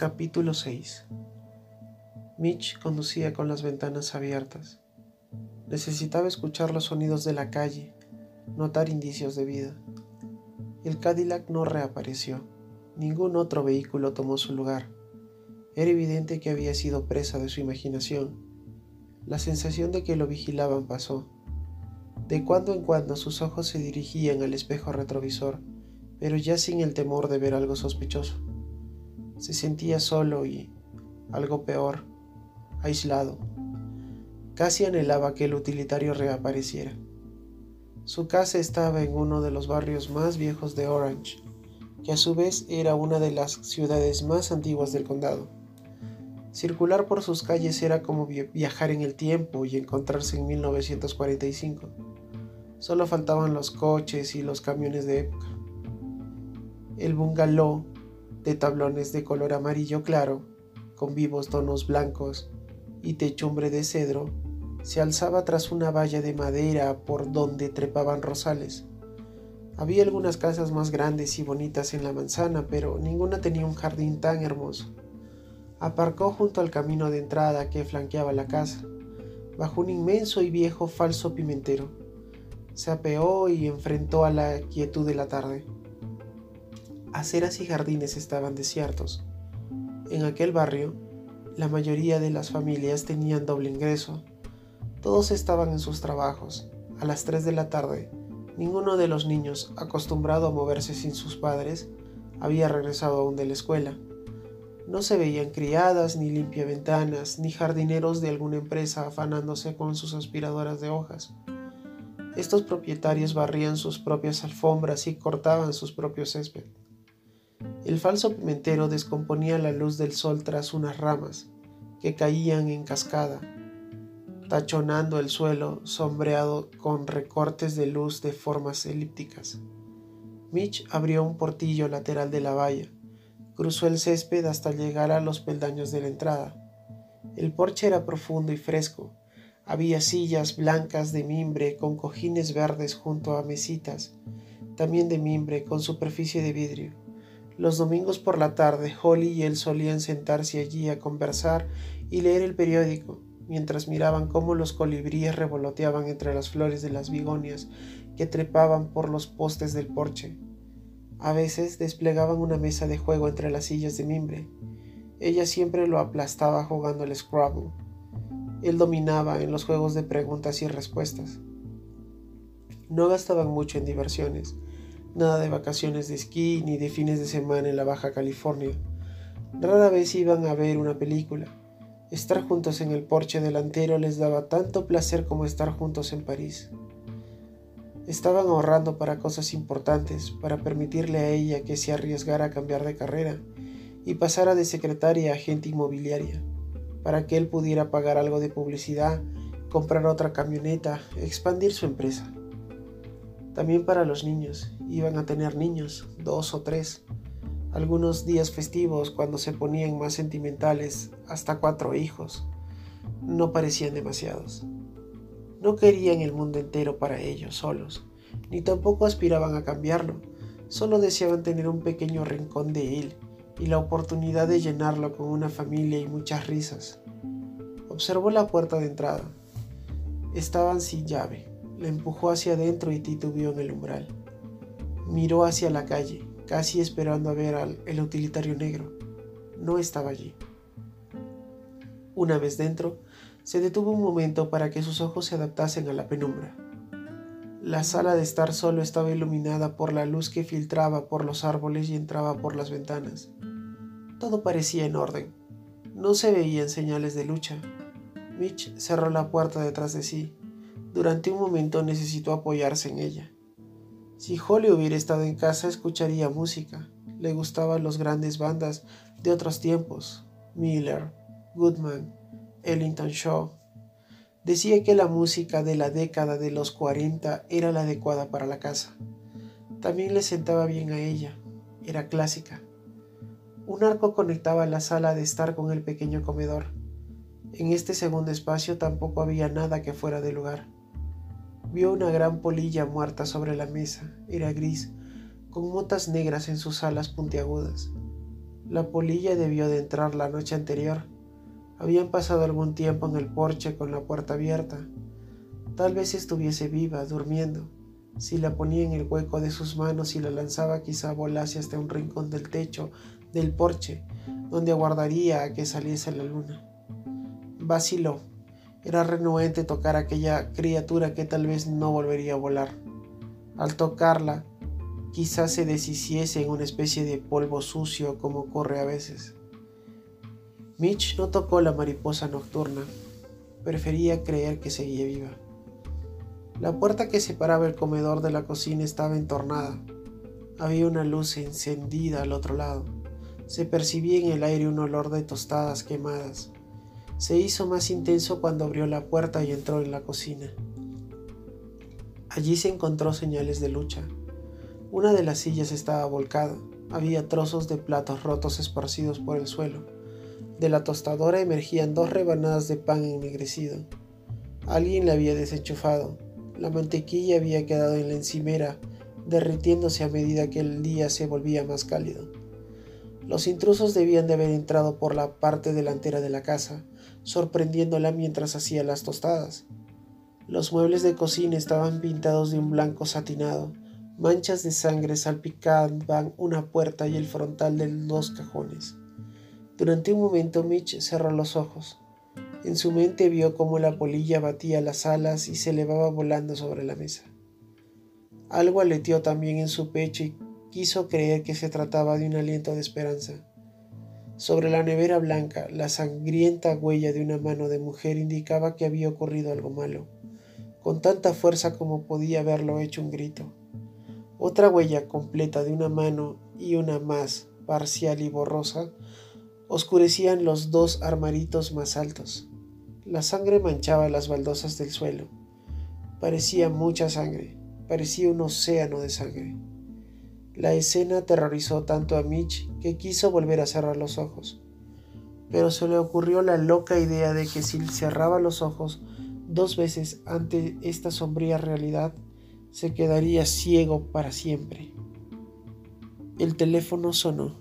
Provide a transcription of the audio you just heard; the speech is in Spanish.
Capítulo 6 Mitch conducía con las ventanas abiertas. Necesitaba escuchar los sonidos de la calle, notar indicios de vida. El Cadillac no reapareció. Ningún otro vehículo tomó su lugar. Era evidente que había sido presa de su imaginación. La sensación de que lo vigilaban pasó. De cuando en cuando sus ojos se dirigían al espejo retrovisor, pero ya sin el temor de ver algo sospechoso. Se sentía solo y, algo peor, aislado. Casi anhelaba que el utilitario reapareciera. Su casa estaba en uno de los barrios más viejos de Orange, que a su vez era una de las ciudades más antiguas del condado. Circular por sus calles era como viajar en el tiempo y encontrarse en 1945. Solo faltaban los coches y los camiones de época. El bungalow, de tablones de color amarillo claro, con vivos tonos blancos y techumbre de cedro, se alzaba tras una valla de madera por donde trepaban rosales. Había algunas casas más grandes y bonitas en la manzana, pero ninguna tenía un jardín tan hermoso. Aparcó junto al camino de entrada que flanqueaba la casa, bajo un inmenso y viejo falso pimentero. Se apeó y enfrentó a la quietud de la tarde. Aceras y jardines estaban desiertos. En aquel barrio, la mayoría de las familias tenían doble ingreso. Todos estaban en sus trabajos. A las 3 de la tarde, ninguno de los niños, acostumbrado a moverse sin sus padres, había regresado aún de la escuela. No se veían criadas, ni limpiaventanas, ni jardineros de alguna empresa afanándose con sus aspiradoras de hojas. Estos propietarios barrían sus propias alfombras y cortaban sus propios césped. El falso pimentero descomponía la luz del sol tras unas ramas que caían en cascada, tachonando el suelo sombreado con recortes de luz de formas elípticas. Mitch abrió un portillo lateral de la valla, cruzó el césped hasta llegar a los peldaños de la entrada. El porche era profundo y fresco. Había sillas blancas de mimbre con cojines verdes junto a mesitas, también de mimbre con superficie de vidrio. Los domingos por la tarde, Holly y él solían sentarse allí a conversar y leer el periódico, mientras miraban cómo los colibríes revoloteaban entre las flores de las bigonias que trepaban por los postes del porche. A veces desplegaban una mesa de juego entre las sillas de mimbre. Ella siempre lo aplastaba jugando al Scrabble. Él dominaba en los juegos de preguntas y respuestas. No gastaban mucho en diversiones, nada de vacaciones de esquí ni de fines de semana en la Baja California. Rara vez iban a ver una película. Estar juntos en el porche delantero les daba tanto placer como estar juntos en París. Estaban ahorrando para cosas importantes, para permitirle a ella que se arriesgara a cambiar de carrera y pasara de secretaria a agente inmobiliaria, para que él pudiera pagar algo de publicidad, comprar otra camioneta, expandir su empresa. También para los niños, iban a tener niños, dos o tres. Algunos días festivos, cuando se ponían más sentimentales, hasta cuatro hijos. No parecían demasiados. No querían el mundo entero para ellos solos, ni tampoco aspiraban a cambiarlo. Solo deseaban tener un pequeño rincón de él y la oportunidad de llenarlo con una familia y muchas risas. Observó la puerta de entrada. Estaban sin llave. La empujó hacia adentro y titubeó en el umbral. Miró hacia la calle, casi esperando a ver al el utilitario negro. No estaba allí. Una vez dentro, se detuvo un momento para que sus ojos se adaptasen a la penumbra. La sala de estar solo estaba iluminada por la luz que filtraba por los árboles y entraba por las ventanas. Todo parecía en orden. No se veían señales de lucha. Mitch cerró la puerta detrás de sí durante un momento necesitó apoyarse en ella. Si Holly hubiera estado en casa escucharía música. Le gustaban las grandes bandas de otros tiempos. Miller, Goodman, Ellington Shaw. Decía que la música de la década de los 40 era la adecuada para la casa. También le sentaba bien a ella. Era clásica. Un arco conectaba la sala de estar con el pequeño comedor. En este segundo espacio tampoco había nada que fuera de lugar. Vio una gran polilla muerta sobre la mesa. Era gris, con motas negras en sus alas puntiagudas. La polilla debió de entrar la noche anterior. Habían pasado algún tiempo en el porche con la puerta abierta. Tal vez estuviese viva, durmiendo. Si la ponía en el hueco de sus manos y la lanzaba quizá volase hasta un rincón del techo del porche, donde aguardaría a que saliese la luna. Vaciló. Era renuente tocar aquella criatura que tal vez no volvería a volar. Al tocarla, quizás se deshiciese en una especie de polvo sucio como ocurre a veces. Mitch no tocó la mariposa nocturna. Prefería creer que seguía viva. La puerta que separaba el comedor de la cocina estaba entornada. Había una luz encendida al otro lado. Se percibía en el aire un olor de tostadas quemadas. Se hizo más intenso cuando abrió la puerta y entró en la cocina. Allí se encontró señales de lucha. Una de las sillas estaba volcada. Había trozos de platos rotos esparcidos por el suelo. De la tostadora emergían dos rebanadas de pan ennegrecido. Alguien la había desenchufado. La mantequilla había quedado en la encimera, derritiéndose a medida que el día se volvía más cálido. Los intrusos debían de haber entrado por la parte delantera de la casa, sorprendiéndola mientras hacía las tostadas. Los muebles de cocina estaban pintados de un blanco satinado. Manchas de sangre salpicaban una puerta y el frontal de dos cajones. Durante un momento Mitch cerró los ojos. En su mente vio cómo la polilla batía las alas y se elevaba volando sobre la mesa. Algo aleteó también en su pecho y quiso creer que se trataba de un aliento de esperanza. Sobre la nevera blanca, la sangrienta huella de una mano de mujer indicaba que había ocurrido algo malo, con tanta fuerza como podía haberlo hecho un grito. Otra huella completa de una mano y una más parcial y borrosa oscurecían los dos armaritos más altos. La sangre manchaba las baldosas del suelo. Parecía mucha sangre, parecía un océano de sangre. La escena aterrorizó tanto a Mitch que quiso volver a cerrar los ojos, pero se le ocurrió la loca idea de que si cerraba los ojos dos veces ante esta sombría realidad, se quedaría ciego para siempre. El teléfono sonó.